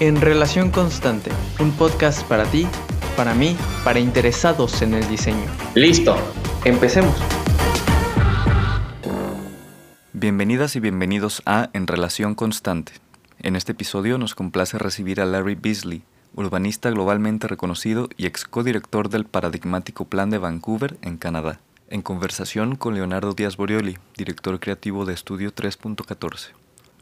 En Relación Constante, un podcast para ti, para mí, para interesados en el diseño. Listo, empecemos. Bienvenidas y bienvenidos a En Relación Constante. En este episodio nos complace recibir a Larry Beasley, urbanista globalmente reconocido y ex codirector del paradigmático Plan de Vancouver en Canadá, en conversación con Leonardo Díaz Borioli, director creativo de Estudio 3.14.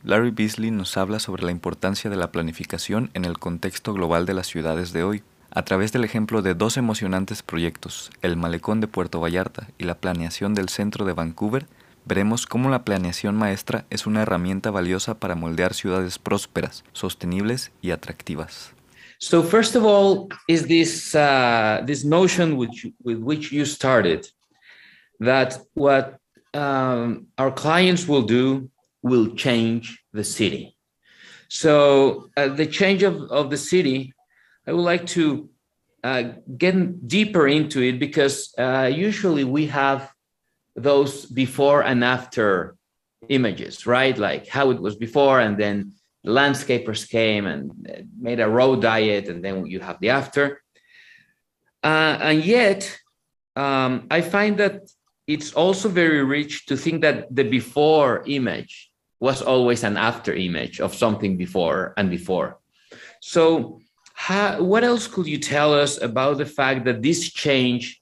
Larry Beasley nos habla sobre la importancia de la planificación en el contexto global de las ciudades de hoy, a través del ejemplo de dos emocionantes proyectos, el Malecón de Puerto Vallarta y la planeación del centro de Vancouver, veremos cómo la planeación maestra es una herramienta valiosa para moldear ciudades prósperas, sostenibles y atractivas. So first of all, is this uh, this notion which with which you started that what um, our clients will do will change the city. So uh, the change of, of the city, I would like to uh, get deeper into it because uh, usually we have those before and after images, right? Like how it was before, and then landscapers came and made a road diet, and then you have the after. Uh, and yet, um, I find that it's also very rich to think that the before image was always an after image of something before and before. So, how, what else could you tell us about the fact that this change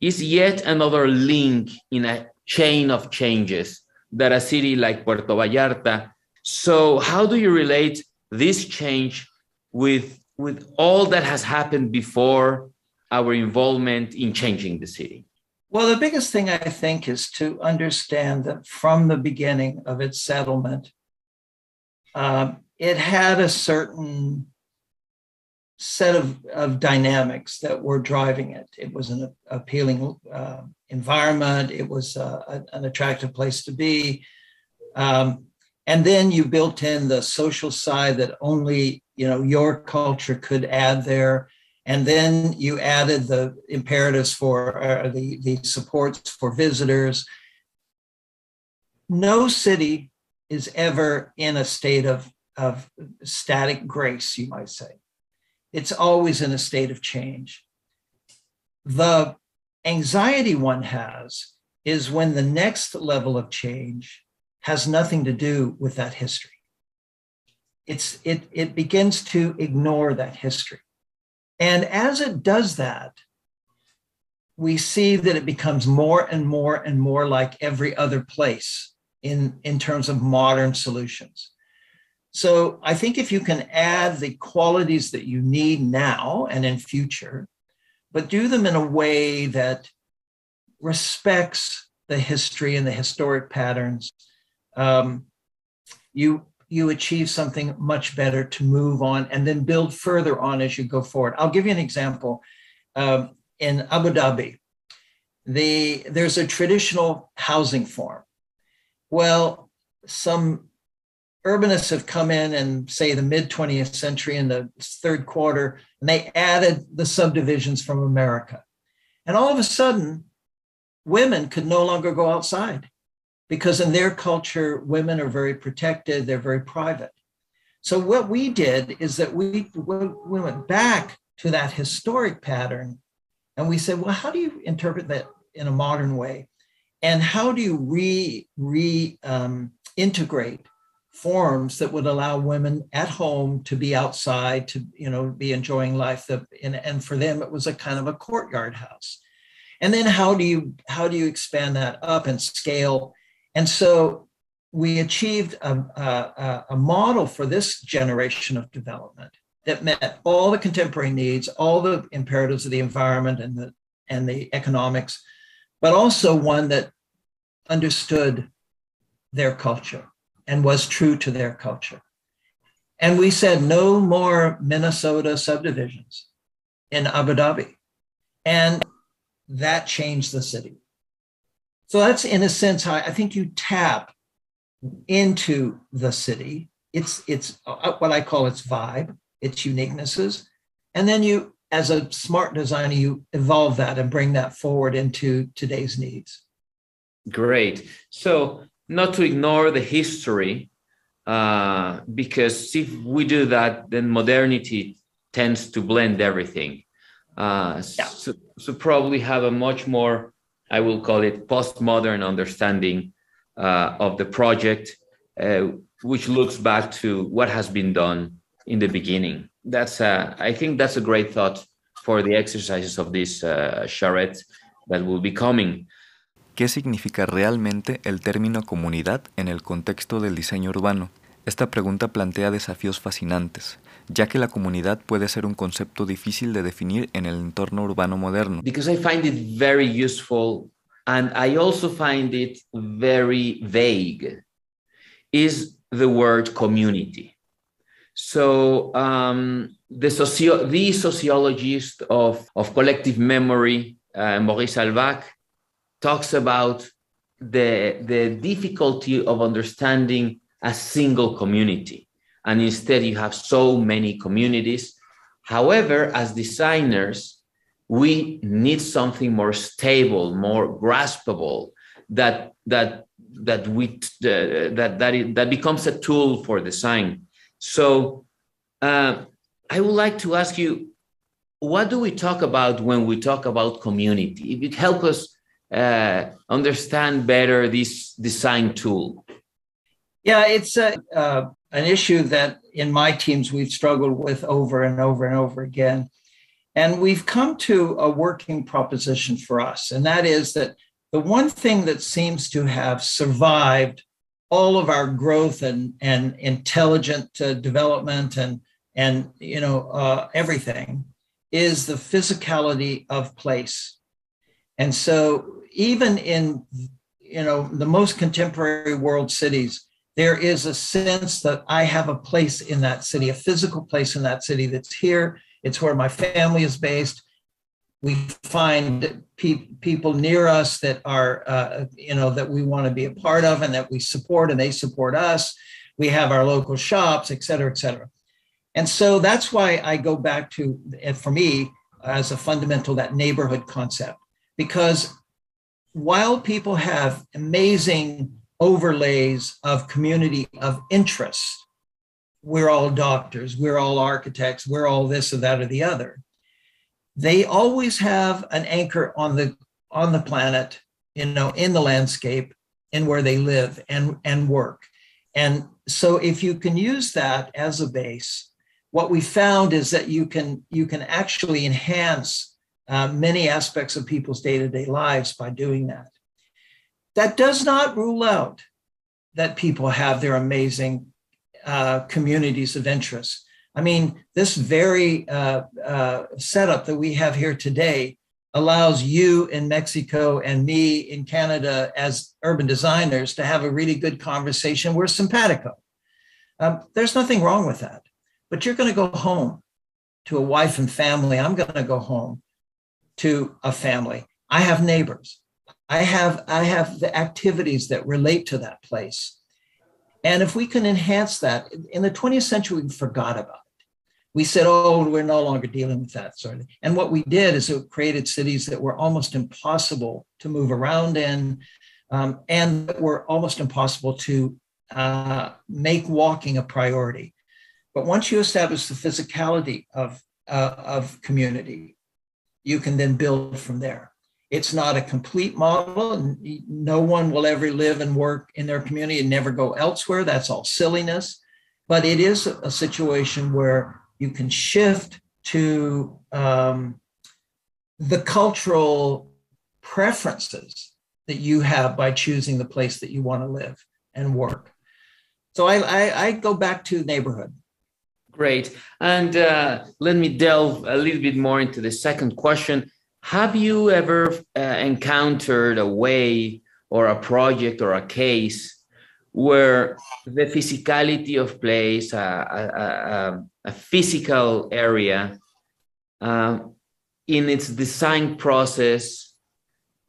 is yet another link in a chain of changes that a city like Puerto Vallarta? So, how do you relate this change with with all that has happened before our involvement in changing the city? Well, the biggest thing I think is to understand that from the beginning of its settlement, um, it had a certain set of, of dynamics that were driving it. It was an appealing uh, environment, it was uh, an attractive place to be. Um, and then you built in the social side that only you know your culture could add there and then you added the imperatives for uh, the, the supports for visitors. No city is ever in a state of, of static grace, you might say. It's always in a state of change. The anxiety one has is when the next level of change has nothing to do with that history. It's, it, it begins to ignore that history. And as it does that, we see that it becomes more and more and more like every other place in, in terms of modern solutions. So I think if you can add the qualities that you need now and in future, but do them in a way that respects the history and the historic patterns, um, you you achieve something much better to move on and then build further on as you go forward. I'll give you an example. Um, in Abu Dhabi, the, there's a traditional housing form. Well, some urbanists have come in and say the mid 20th century in the third quarter, and they added the subdivisions from America. And all of a sudden, women could no longer go outside because in their culture, women are very protected, they're very private. So, what we did is that we, we went back to that historic pattern and we said, well, how do you interpret that in a modern way? And how do you re, re um, integrate forms that would allow women at home to be outside, to you know, be enjoying life? The, and, and for them, it was a kind of a courtyard house. And then how do you how do you expand that up and scale and so we achieved a, a, a, model for this generation of development that met all the contemporary needs, all the imperatives of the environment and the, and the economics, but also one that understood their culture and was true to their culture. And we said no more Minnesota subdivisions in Abu Dhabi. And that changed the city. So that's in a sense how I think you tap into the city. It's it's uh, what I call its vibe, its uniquenesses, and then you, as a smart designer, you evolve that and bring that forward into today's needs. Great. So not to ignore the history, uh, because if we do that, then modernity tends to blend everything. Uh, Yeah. so, so probably have a much more, I will call it postmodern understanding uh, of the project, uh, which looks back to what has been done in the beginning. That's, uh, I think that's a great thought for the exercises of this uh, charrette that will be coming. ¿Qué significa realmente el término comunidad en el contexto del diseño urbano? Esta pregunta plantea desafíos fascinantes, ya que la comunidad puede ser un concepto difícil de definir en el entorno urbano moderno. because I find it very useful and I also find it very vague is the word community. So um, the socio the sociologist of, of collective memory, uh, Maurice Halbwachs, talks about the, the difficulty of understanding a single community. And instead you have so many communities. However, as designers, we need something more stable, more graspable, that that that we uh, that that it, that becomes a tool for design. So, uh, I would like to ask you, what do we talk about when we talk about community? If you help us uh, understand better this design tool. Yeah, it's a, uh, an issue that in my teams we've struggled with over and over and over again. And we've come to a working proposition for us, and that is that the one thing that seems to have survived all of our growth and, and intelligent uh, development and, and you know, uh, everything is the physicality of place. And so even in you know the most contemporary world cities, there is a sense that I have a place in that city, a physical place in that city that's here. It's where my family is based. We find pe- people near us that are, uh, you know, that we want to be a part of and that we support and they support us. We have our local shops, et cetera, et cetera. And so that's why I go back to, for me, as a fundamental, that neighborhood concept. Because while people have amazing overlays of community of interest, we're all doctors, we're all architects, we're all this or that or the other. They always have an anchor on the on the planet, you know, in the landscape, in where they live and and work. And so if you can use that as a base, what we found is that you can you can actually enhance uh, many aspects of people's day-to-day lives by doing that. That does not rule out that people have their amazing uh, communities of interest. I mean, this very uh, uh, setup that we have here today allows you in Mexico and me in Canada as urban designers to have a really good conversation. We're simpatico. Um, there's nothing wrong with that. But you're going to go home to a wife and family. I'm going to go home to a family. I have neighbors. I have I have the activities that relate to that place. And if we can enhance that, in the 20th century, we forgot about it. We said, oh, we're no longer dealing with that sort of thing. And what we did is it created cities that were almost impossible to move around in um, and that were almost impossible to uh, make walking a priority. But once you establish the physicality of, uh, of community, you can then build from there. It's not a complete model, and no one will ever live and work in their community and never go elsewhere. That's all silliness. But it is a situation where you can shift to um, the cultural preferences that you have by choosing the place that you want to live and work. So I, I, I go back to neighborhood. Great. And uh, let me delve a little bit more into the second question. Have you ever uh, encountered a way or a project or a case where the physicality of place, a, a, a, a physical area, um, in its design process,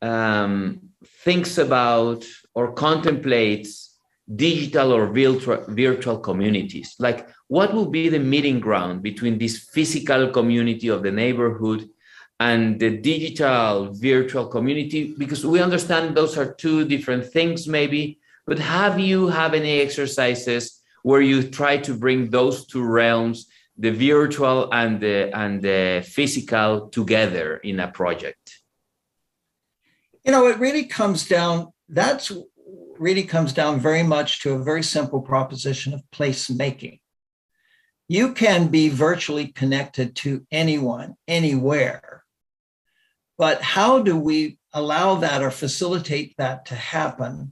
um, thinks about or contemplates digital or virtual, virtual communities? Like, what will be the meeting ground between this physical community of the neighborhood and the digital virtual community? Because we understand those are two different things, maybe. But have you have any exercises where you try to bring those two realms, the virtual and the and the physical together in a project? You know, it really comes down, that's really comes down very much to a very simple proposition of placemaking. You can be virtually connected to anyone, anywhere. But how do we allow that or facilitate that to happen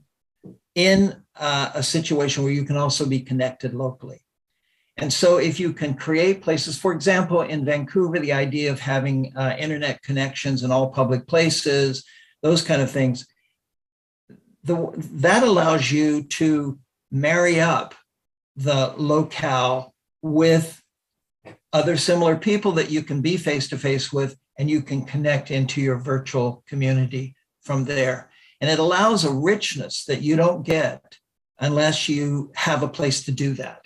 in uh, a situation where you can also be connected locally. And so, if you can create places, for example, in Vancouver, the idea of having uh, internet connections in all public places, those kind of things, the, that allows you to marry up the locale with other similar people that you can be face to face with, and you can connect into your virtual community from there. And it allows a richness that you don't get unless you have a place to do that.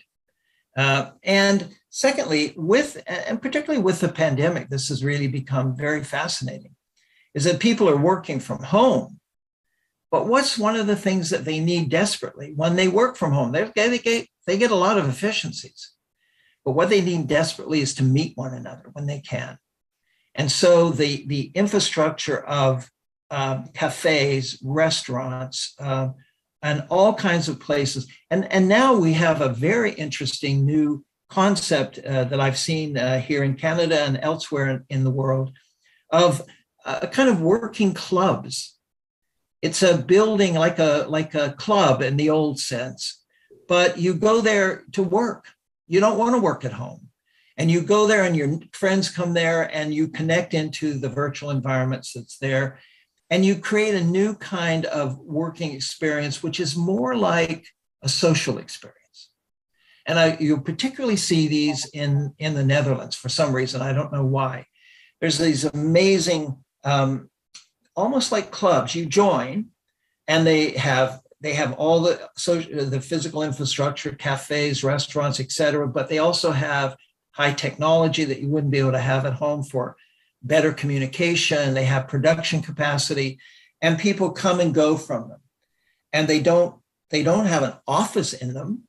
Uh, and secondly, with, and particularly with the pandemic, this has really become very fascinating, is that people are working from home. But what's one of the things that they need desperately when they work from home? They, they, get, they get a lot of efficiencies. But what they need desperately is to meet one another when they can. And so the, the infrastructure of uh, cafes, restaurants, uh, and all kinds of places. And, and now we have a very interesting new concept uh, that I've seen uh, here in Canada and elsewhere in, in the world of uh, a kind of working clubs. It's a building like a like a club in the old sense, but you go there to work. You don't want to work at home. And you go there and your friends come there and you connect into the virtual environments that's there and you create a new kind of working experience, which is more like a social experience. And I, you particularly see these in, in the Netherlands for some reason. I don't know why. There's these amazing, um, almost like clubs. You join, and they have they have all the social, the physical infrastructure, cafes, restaurants, etc. But they also have high technology that you wouldn't be able to have at home for better communication, they have production capacity, and people come and go from them. And they don't they don't have an office in them.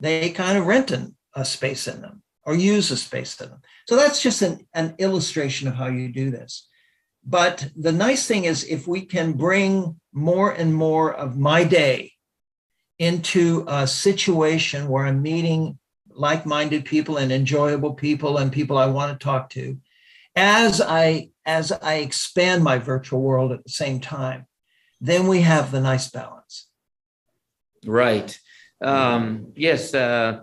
They kind of rent a space in them or use a space in them. So that's just an, an illustration of how you do this. But the nice thing is if we can bring more and more of my day into a situation where I'm meeting like-minded people and enjoyable people and people I want to talk to, as I as I expand my virtual world at the same time, then we have the nice balance. Right. Um, yes. Uh,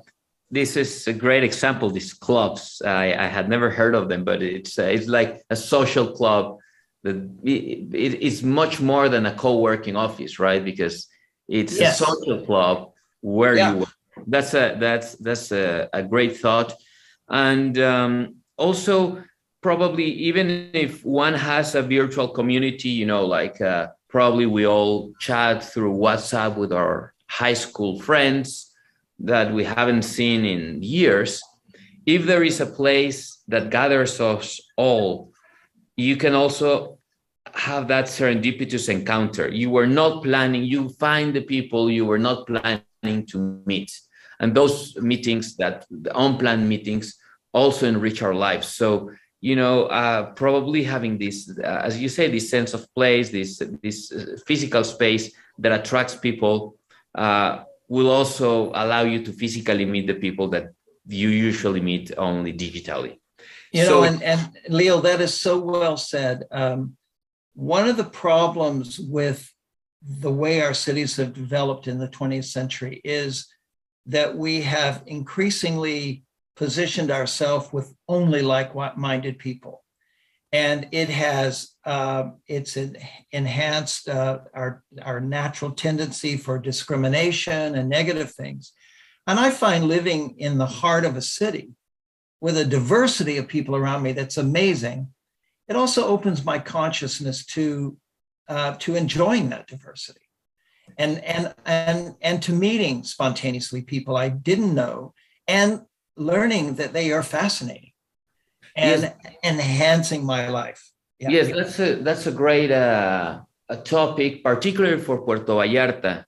this is a great example. These clubs, I, I had never heard of them, but it's uh, it's like a social club. That it, it, it's much more than a co-working office, right? Because it's yes. a social club where yeah. you work. That's a that's that's a, a great thought, and um, also probably even if one has a virtual community, you know, like uh, probably we all chat through WhatsApp with our high school friends that we haven't seen in years. If there is a place that gathers us all, you can also have that serendipitous encounter. You were not planning, you find the people you were not planning to meet. And those meetings, that the unplanned meetings, also enrich our lives. So you know, uh, probably having this, uh, as you say, this sense of place, this this uh, physical space that attracts people, uh, will also allow you to physically meet the people that you usually meet only digitally. You so, know, and, and Leo, that is so well said. Um, one of the problems with the way our cities have developed in the 20th century is that we have increasingly positioned ourselves with only like-minded people, and it has uh, it's enhanced uh, our our natural tendency for discrimination and negative things. And I find living in the heart of a city with a diversity of people around me that's amazing. It also opens my consciousness to uh, to enjoying that diversity and and and and to meeting spontaneously people I didn't know and learning that they are fascinating and yes. enhancing my life. Yeah. Yes, that's a that's a great uh, a topic, particularly for Puerto Vallarta.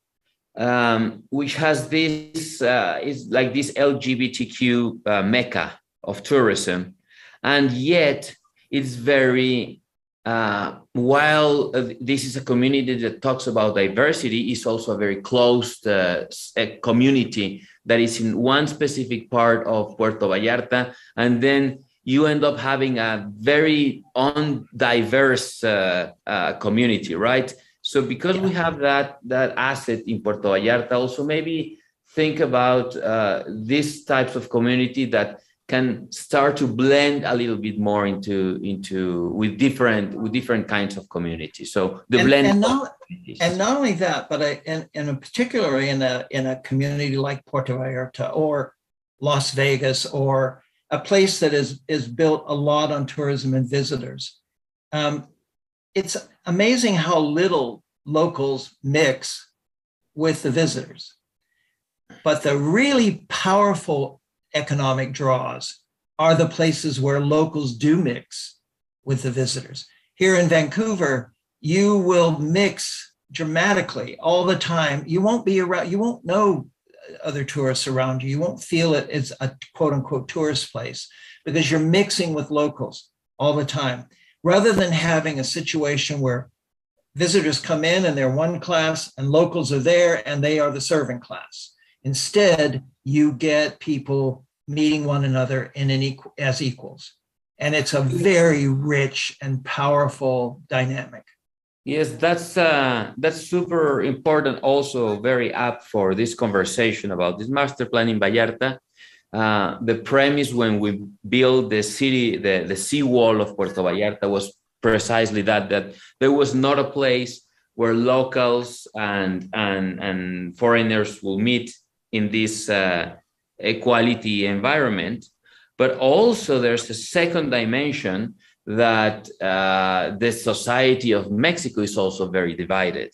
um, which has this uh, is like this LGBTQ uh, mecca of tourism, and yet it's very uh, while uh, this is a community that talks about diversity, it's also a very closed uh, community that is in one specific part of Puerto Vallarta, and then you end up having a very undiverse uh, uh, community, right? So because we have that that asset in Puerto Vallarta, also maybe think about uh, these types of community that can start to blend a little bit more into into with different with different kinds of communities. So the and, blend and not, and not only that, but I, in, in a particularly in a in a community like Puerto Vallarta or Las Vegas or a place that is is built a lot on tourism and visitors. Um, it's amazing how little locals mix with the visitors. But the really powerful economic draws are the places where locals do mix with the visitors. Here in Vancouver, you will mix dramatically all the time. You won't be around, you won't know other tourists around you. You won't feel it as a quote unquote tourist place because you're mixing with locals all the time. Rather than having a situation where visitors come in and they're one class and locals are there and they are the serving class. Instead, you get people meeting one another in an equal, as equals. And it's a very rich and powerful dynamic. Yes, that's uh, that's super important. Also, very apt for this conversation about this master plan in Vallarta. Uh, the premise when we built the city, the the seawall of Puerto Vallarta was precisely that that there was not a place where locals and and and foreigners will meet in this uh, equality environment. But also, there's a second dimension that uh, the society of Mexico is also very divided.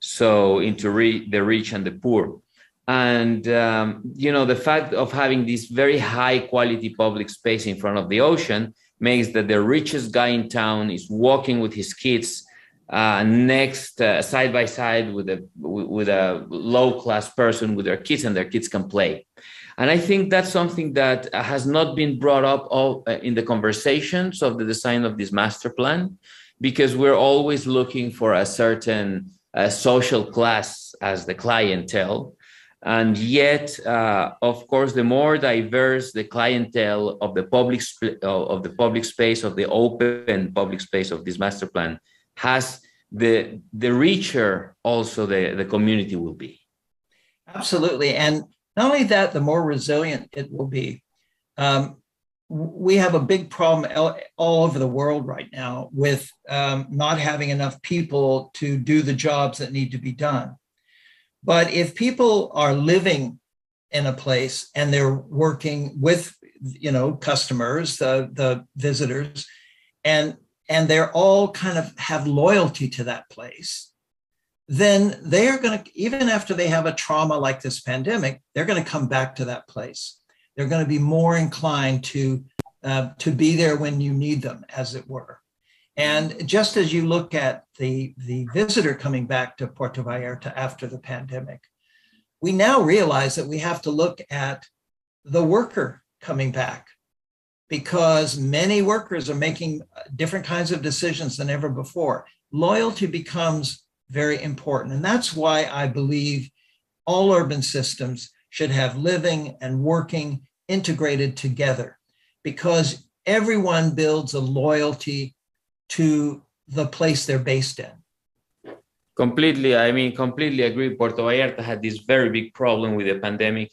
So, into re- the rich and the poor. And, um, you know, the fact of having this very high quality public space in front of the ocean makes that the richest guy in town is walking with his kids uh, next uh, side by side with a with a low class person with their kids and their kids can play and I think that's something that has not been brought up all, uh, in the conversations of the design of this master plan, because we're always looking for a certain uh, social class as the clientele. And yet, uh, of course, the more diverse the clientele of the public sp- of the public space of the open public space of this master plan has, the the richer also the, the community will be. Absolutely, and not only that, the more resilient it will be. Um, we have a big problem all over the world right now with um, not having enough people to do the jobs that need to be done. But if people are living in a place and they're working with, you know, customers, the, the visitors, and and they're all kind of have loyalty to that place, then they are going to, even after they have a trauma like this pandemic, they're going to come back to that place. They're going to be more inclined to, uh, to be there when you need them, as it were. And just as you look at the, the visitor coming back to Puerto Vallarta after the pandemic, we now realize that we have to look at the worker coming back because many workers are making different kinds of decisions than ever before. Loyalty becomes very important. And that's why I believe all urban systems should have living and working integrated together because everyone builds a loyalty to the place they're based in. Completely. I mean, completely agree. Puerto Vallarta had this very big problem with the pandemic.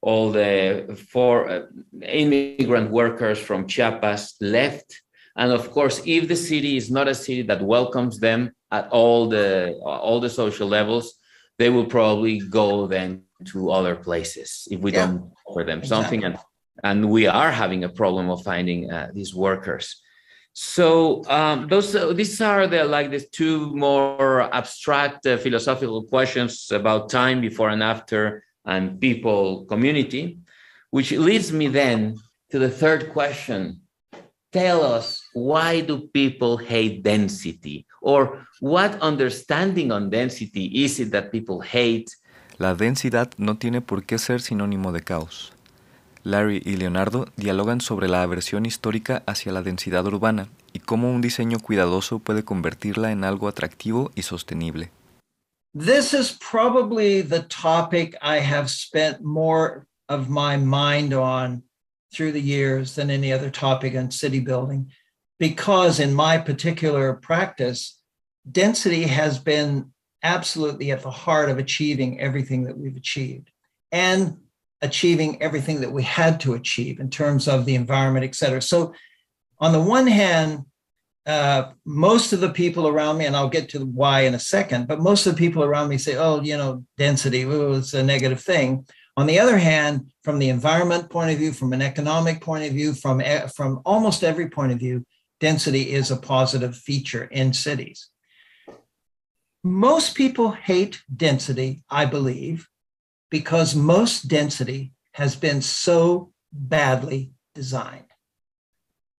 All the four uh, immigrant workers from Chiapas left. And of course, if the city is not a city that welcomes them, at all the all the social levels, they will probably go then to other places if we yeah. don't offer them exactly. something. And and we are having a problem of finding uh, these workers. So um, those uh, these are the like the two more abstract uh, philosophical questions about time before and after and people community, which leads me then to the third question. Tell us why do people hate density or what understanding on density is it that people hate? La densidad no tiene por qué ser sinónimo de caos. Larry y Leonardo dialogan sobre la aversión histórica hacia la densidad urbana y cómo un diseño cuidadoso puede convertirla en algo atractivo y sostenible. This is probably the topic I have spent more of my mind on through the years than any other topic in city building, because in my particular practice, density has been absolutely at the heart of achieving everything that we've achieved. And achieving everything that we had to achieve in terms of the environment, et cetera. So, on the one hand, uh, most of the people around me, and I'll get to why in a second, but most of the people around me say, oh, you know, density, ooh, it's a negative thing. On the other hand, from the environment point of view, from an economic point of view, from, from almost every point of view, density is a positive feature in cities. Most people hate density, I believe, because most density has been so badly designed.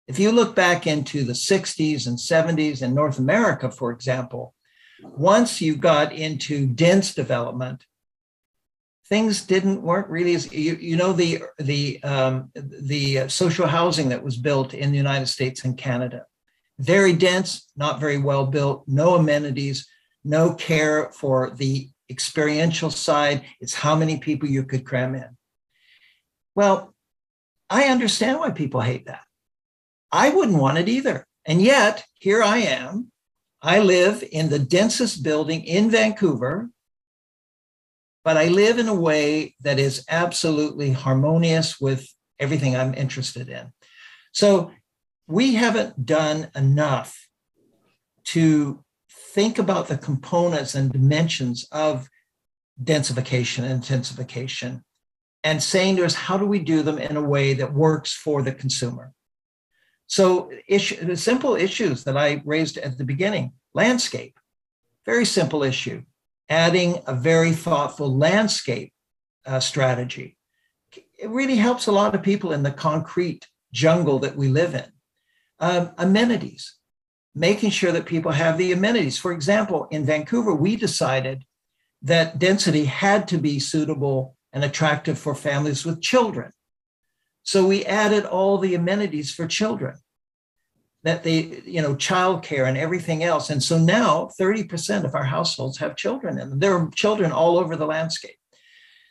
If you look back into the 60s and 70s in North America, for example, once you got into dense development, things didn't weren't really as you, you know the the um, the social housing that was built in the United States and Canada, very dense, not very well built, no amenities, no care for the experiential side, it's how many people you could cram in. Well, I understand why people hate that. I wouldn't want it either. And yet, here I am. I live in the densest building in Vancouver, but I live in a way that is absolutely harmonious with everything I'm interested in. So we haven't done enough to think about the components and dimensions of densification and intensification and saying to us, how do we do them in a way that works for the consumer? So, issue, the simple issues that I raised at the beginning landscape, very simple issue. Adding a very thoughtful landscape uh, strategy. It really helps a lot of people in the concrete jungle that we live in. Um, amenities making sure that people have the amenities. For example, in Vancouver, we decided that density had to be suitable and attractive for families with children. So we added all the amenities for children that they, you know, childcare and everything else. And so now 30% of our households have children them. There are children all over the landscape.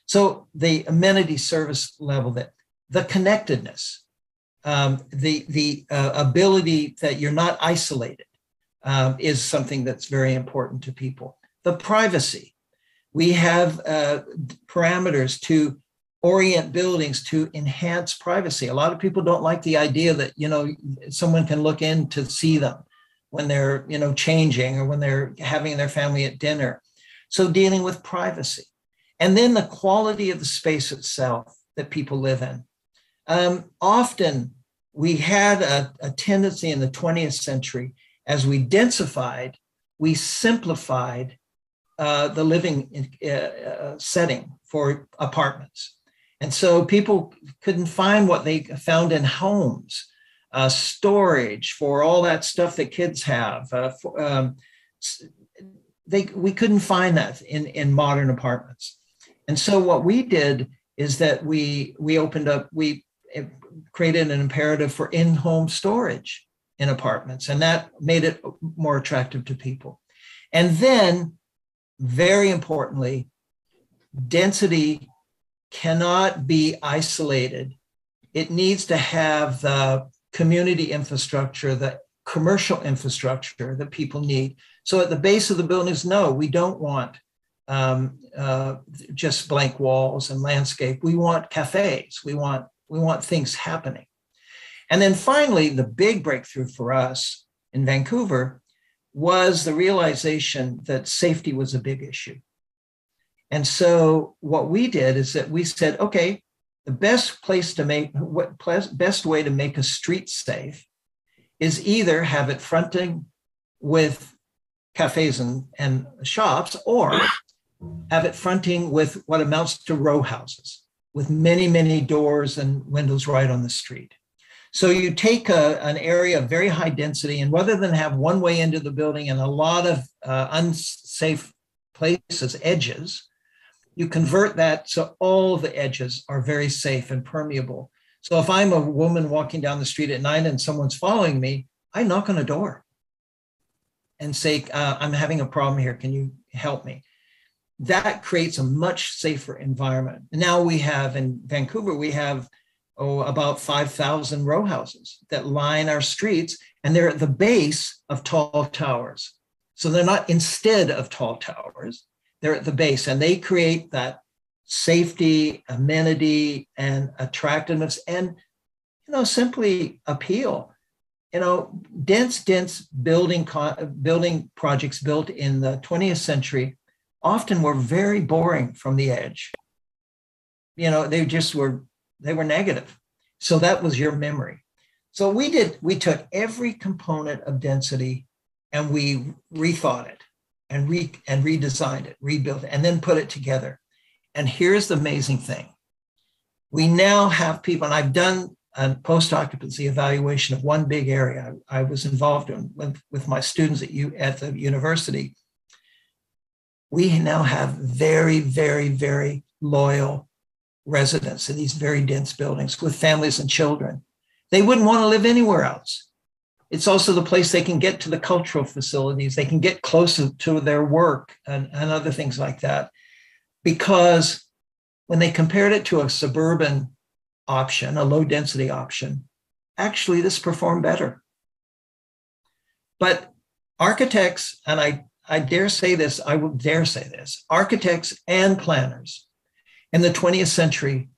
So the amenity service level that the connectedness, um, the the uh, ability that you're not isolated um, is something that's very important to people. The privacy, we have uh, parameters to orient buildings to enhance privacy. A lot of people don't like the idea that you know someone can look in to see them when they're you know changing or when they're having their family at dinner. So dealing with privacy, and then the quality of the space itself that people live in. Um, often we had a, a, tendency in the 20th century, as we densified, we simplified uh, the living uh, uh, setting for apartments. And so people couldn't find what they found in homes, uh, storage for all that stuff that kids have. Uh, for, um, they, we couldn't find that in, in modern apartments. And so what we did is that we we opened up we created an imperative for in-home storage in apartments and that made it more attractive to people and then very importantly density cannot be isolated it needs to have the community infrastructure the commercial infrastructure that people need so at the base of the buildings no we don't want um, uh, just blank walls and landscape we want cafes we want we want things happening. And then finally, the big breakthrough for us in Vancouver was the realization that safety was a big issue. And so what we did is that we said, okay, the best place to make what best way to make a street safe is either have it fronting with cafes and, and shops or have it fronting with what amounts to row houses with many, many doors and windows right on the street. So you take a, an area of very high density, and rather than have one way into the building and a lot of uh, unsafe places, edges, You convert that so all the edges are very safe and permeable. So if I'm a woman walking down the street at night and someone's following me, I knock on a door and say, uh, I'm having a problem here. Can you help me? That creates a much safer environment. Now we have in Vancouver, we have oh, about 5,000 row houses that line our streets, and they're at the base of tall towers. So they're not instead of tall towers, they're at the base, and they create that safety, amenity, and attractiveness, and you know, simply appeal. You know, dense, dense building building projects built in the 20th century often were very boring from the edge. You know, they just were they were negative. So that was your memory. So we did, we took every component of density and we rethought it and re and redesigned it, rebuilt it, and then put it together. And here's the amazing thing. We now have people, and I've done a post-occupancy evaluation of one big area I, I was involved in with, with my students at, U, at the university. We now have very, very, very loyal residents in these very dense buildings with families and children. They wouldn't want to live anywhere else. It's also the place they can get to the cultural facilities, they can get closer to their work and, and other things like that. Because when they compared it to a suburban option, a low density option, actually this performed better. But architects, and I, I dare say this, I will dare say this, architects and planners in the 20th century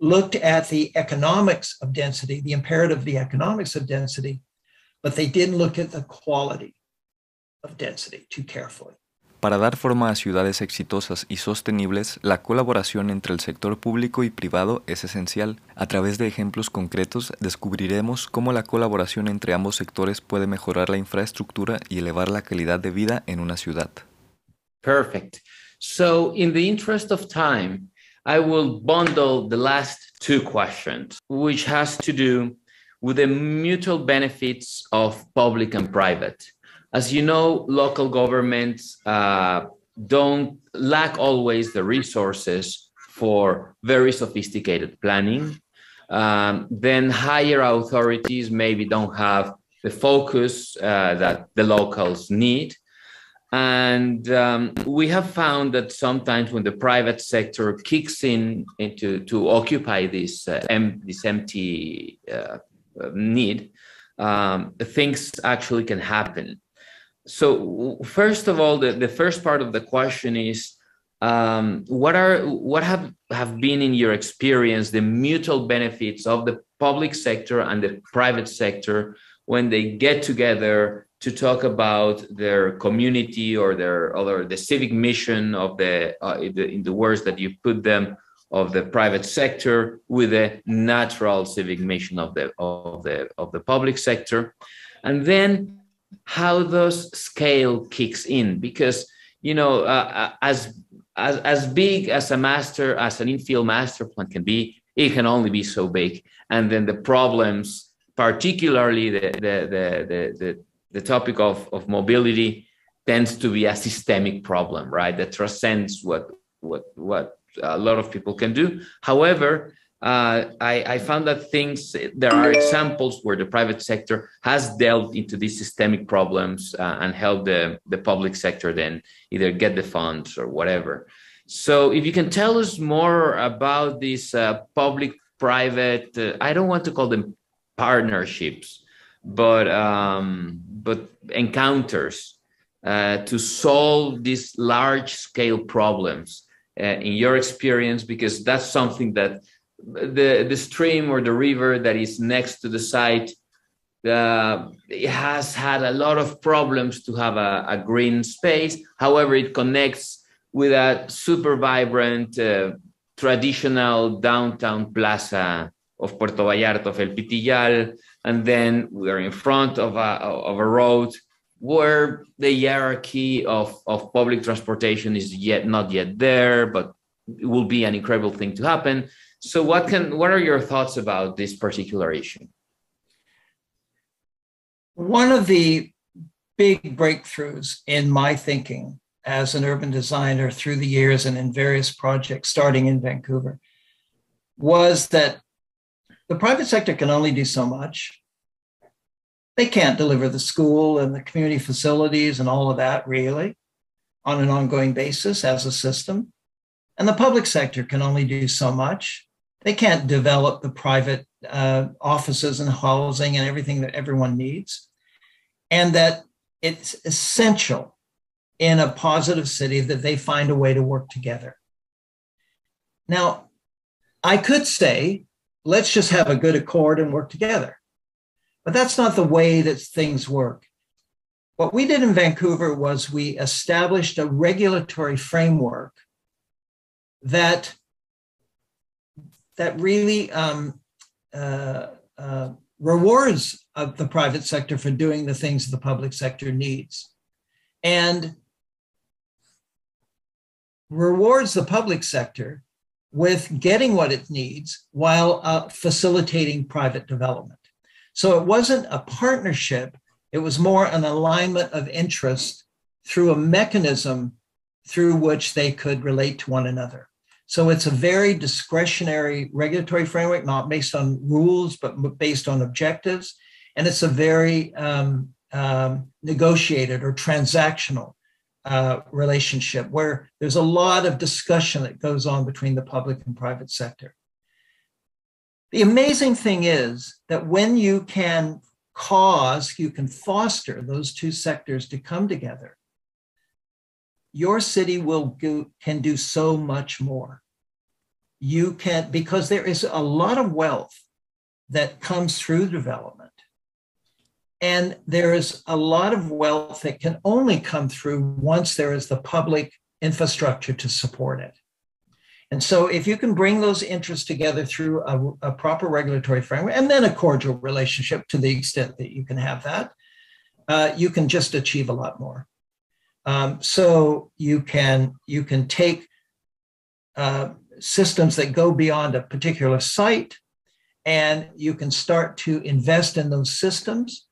looked at the economics of density, the imperative the economics of density, but they didn't look at the quality of density too carefully. Para dar forma a ciudades exitosas y sostenibles, la colaboración entre el sector público y privado es esencial. A través de ejemplos concretos descubriremos cómo la colaboración entre ambos sectores puede mejorar la infraestructura y elevar la calidad de vida en una ciudad. Perfect. So, in the interest of time, I will bundle the last two questions, which has to do with the mutual benefits of public and private. As you know, local governments uh, don't lack always the resources for very sophisticated planning. Um, then higher authorities maybe don't have the focus uh, that the locals need. And um, we have found that sometimes when the private sector kicks in into to occupy this uh, em- this empty uh, need, um, things actually can happen. So first of all, the, the first part of the question is um, what are what have have been in your experience the mutual benefits of the public sector and the private sector when they get together to talk about their community or their or the civic mission of the, uh, the in the words that you put them of the private sector with the natural civic mission of the of the of the public sector. And then how those scale kicks in? Because you know uh, uh as as as big as a master as an infill master plan can be it can only be so big. And then the problems particularly the the the the, the the topic of, of mobility tends to be a systemic problem, right? That transcends what what what a lot of people can do. However, uh, I, I, found that things there are examples where the private sector has delved into these systemic problems uh, and helped the, the public sector then either get the funds or whatever. So, if you can tell us more about these uh, public private, uh, I don't want to call them partnerships, but um, but encounters uh, to solve these large scale problems in your experience because that's something that the the stream or the river that is next to the site uh, it has had a lot of problems to have a, a green space. However it connects with a super vibrant uh, traditional downtown plaza of Puerto Vallarta of El Pitillal. And then we are in front of a, of a road where the hierarchy of, of public transportation is yet not yet there, but it will be an incredible thing to happen. So what can what are your thoughts about this particular issue? One of the big breakthroughs in my thinking as an urban designer through the years and in various projects starting in Vancouver was that the private sector can only do so much. They can't deliver the school and the community facilities and all of that really on an ongoing basis as a system. And the public sector can only do so much. They can't develop the private uh, offices and housing and everything that everyone needs. And that it's essential in a positive city that they find a way to work together. Now, I could say, let's just have a good accord and work together. But that's not the way that things work. What we did in Vancouver was we established a regulatory framework that that really um, uh, uh, rewards uh, the private sector for doing the things the public sector needs, and rewards the public sector with getting what it needs while uh, facilitating private development. So it wasn't a partnership, it was more an alignment of interest through a mechanism through which they could relate to one another. So it's a very discretionary regulatory framework, not based on rules, but based on objectives. And it's a very um, um, negotiated or transactional uh, relationship where there's a lot of discussion that goes on between the public and private sector. The amazing thing is that when you can cause, you can foster those two sectors to come together, your city will do, can do so much more. You can, because there is a lot of wealth that comes through development. And there is a lot of wealth that can only come through once there is the public infrastructure to support it. And so, if you can bring those interests together through a, a, proper regulatory framework and then a cordial relationship to the extent that you can have that, uh, you can just achieve a lot more. Um, so you can you can take uh, systems that go beyond a particular site, and you can start to invest in those systems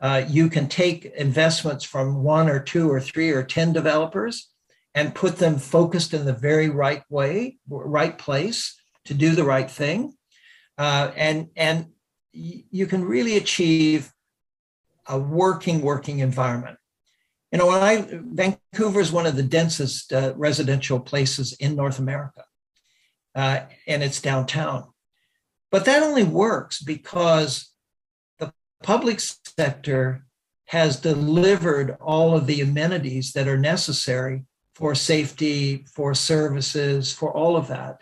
uh, you can take investments from one or two or three or 10 developers and put them focused in the very right way, right place to do the right thing. Uh, and, and you can really achieve a working, working environment. You know, when I, Vancouver is one of the densest uh, residential places in North America, uh, and it's downtown. But that only works because the public sector has delivered all of the amenities that are necessary for safety, for services, for all of that,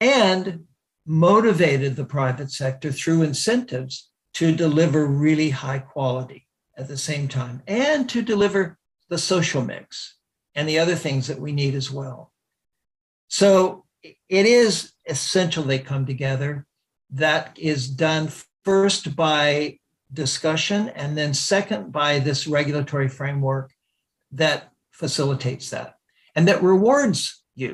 and motivated the private sector through incentives to deliver really high quality at the same time and to deliver the social mix and the other things that we need as well. So it is essential they come together. That is done first by discussion, and then second, by this regulatory framework that facilitates that and that rewards you,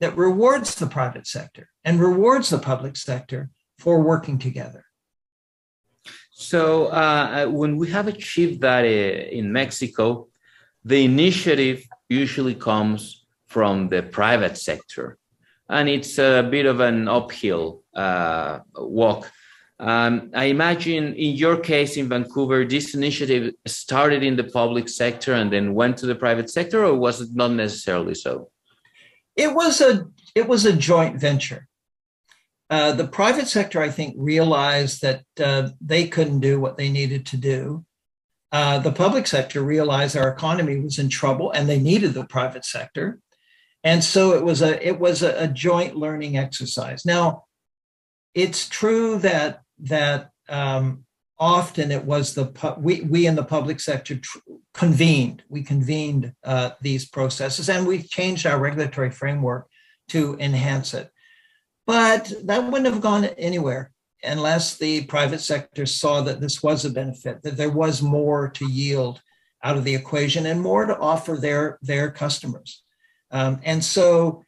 that rewards the private sector and rewards the public sector for working together. So, uh, when we have achieved that uh, in Mexico, the initiative usually comes from the private sector, and it's a bit of an uphill uh, walk um, I imagine in your case in Vancouver, this initiative started in the public sector and then went to the private sector, or was it not necessarily so? It was a it was a joint venture. Uh, the private sector, I think, realized that uh, they couldn't do what they needed to do. Uh, the public sector realized our economy was in trouble and they needed the private sector, and so it was a it was a, a joint learning exercise. Now, it's true that that um, often it was the pu- we we in the public sector tr- convened we convened uh, these processes and we changed our regulatory framework to enhance it. But that wouldn't have gone anywhere unless the private sector saw that this was a benefit that there was more to yield out of the equation and more to offer their their customers. Um, and so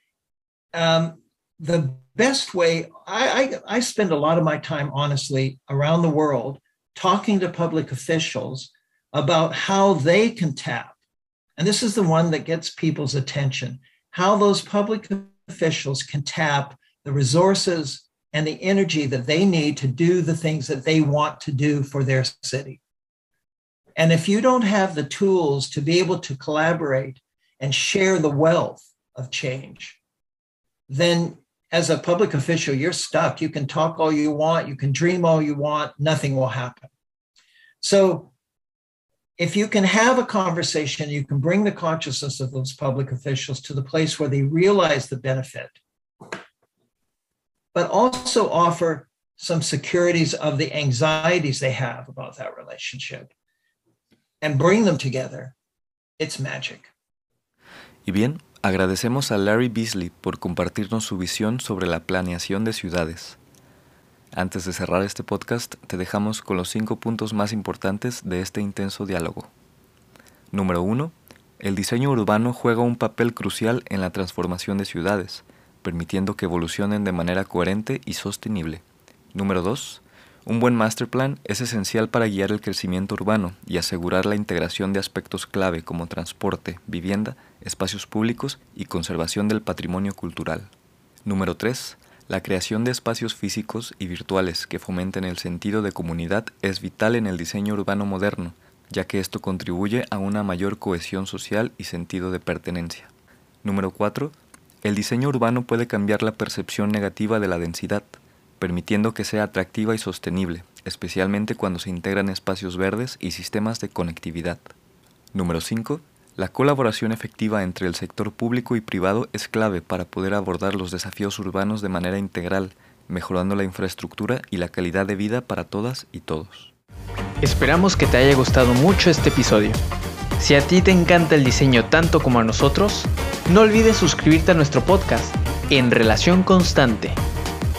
um, the best way I, I, I spend a lot of my time honestly around the world talking to public officials about how they can tap And this is the one that gets people's attention how those public officials can tap the resources and the energy that they need to do the things that they want to do for their city. And if you don't have the tools to be able to collaborate and share the wealth of change, then as a public official, you're stuck. You can talk all you want, you can dream all you want, nothing will happen. So, if you can have a conversation, you can bring the consciousness of those public officials to the place where they realize the benefit, but also offer some securities of the anxieties they have about that relationship and bring them together, it's magic. Y bien, agradecemos a Larry Beasley por compartirnos su visión sobre la planeación de ciudades. Antes de cerrar este podcast, te dejamos con los cinco puntos más importantes de este intenso diálogo. Número 1. El diseño urbano juega un papel crucial en la transformación de ciudades, permitiendo que evolucionen de manera coherente y sostenible. Número 2. Un buen master plan es esencial para guiar el crecimiento urbano y asegurar la integración de aspectos clave como transporte, vivienda, espacios públicos y conservación del patrimonio cultural. Número 3. La creación de espacios físicos y virtuales que fomenten el sentido de comunidad es vital en el diseño urbano moderno, ya que esto contribuye a una mayor cohesión social y sentido de pertenencia. Número 4. El diseño urbano puede cambiar la percepción negativa de la densidad permitiendo que sea atractiva y sostenible, especialmente cuando se integran espacios verdes y sistemas de conectividad. Número 5. La colaboración efectiva entre el sector público y privado es clave para poder abordar los desafíos urbanos de manera integral, mejorando la infraestructura y la calidad de vida para todas y todos. Esperamos que te haya gustado mucho este episodio. Si a ti te encanta el diseño tanto como a nosotros, no olvides suscribirte a nuestro podcast en Relación Constante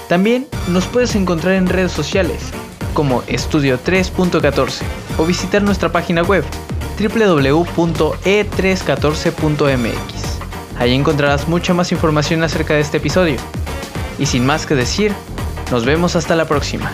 también nos puedes encontrar en redes sociales como Estudio 3.14 o visitar nuestra página web www.e314.mx. Ahí encontrarás mucha más información acerca de este episodio. Y sin más que decir, nos vemos hasta la próxima.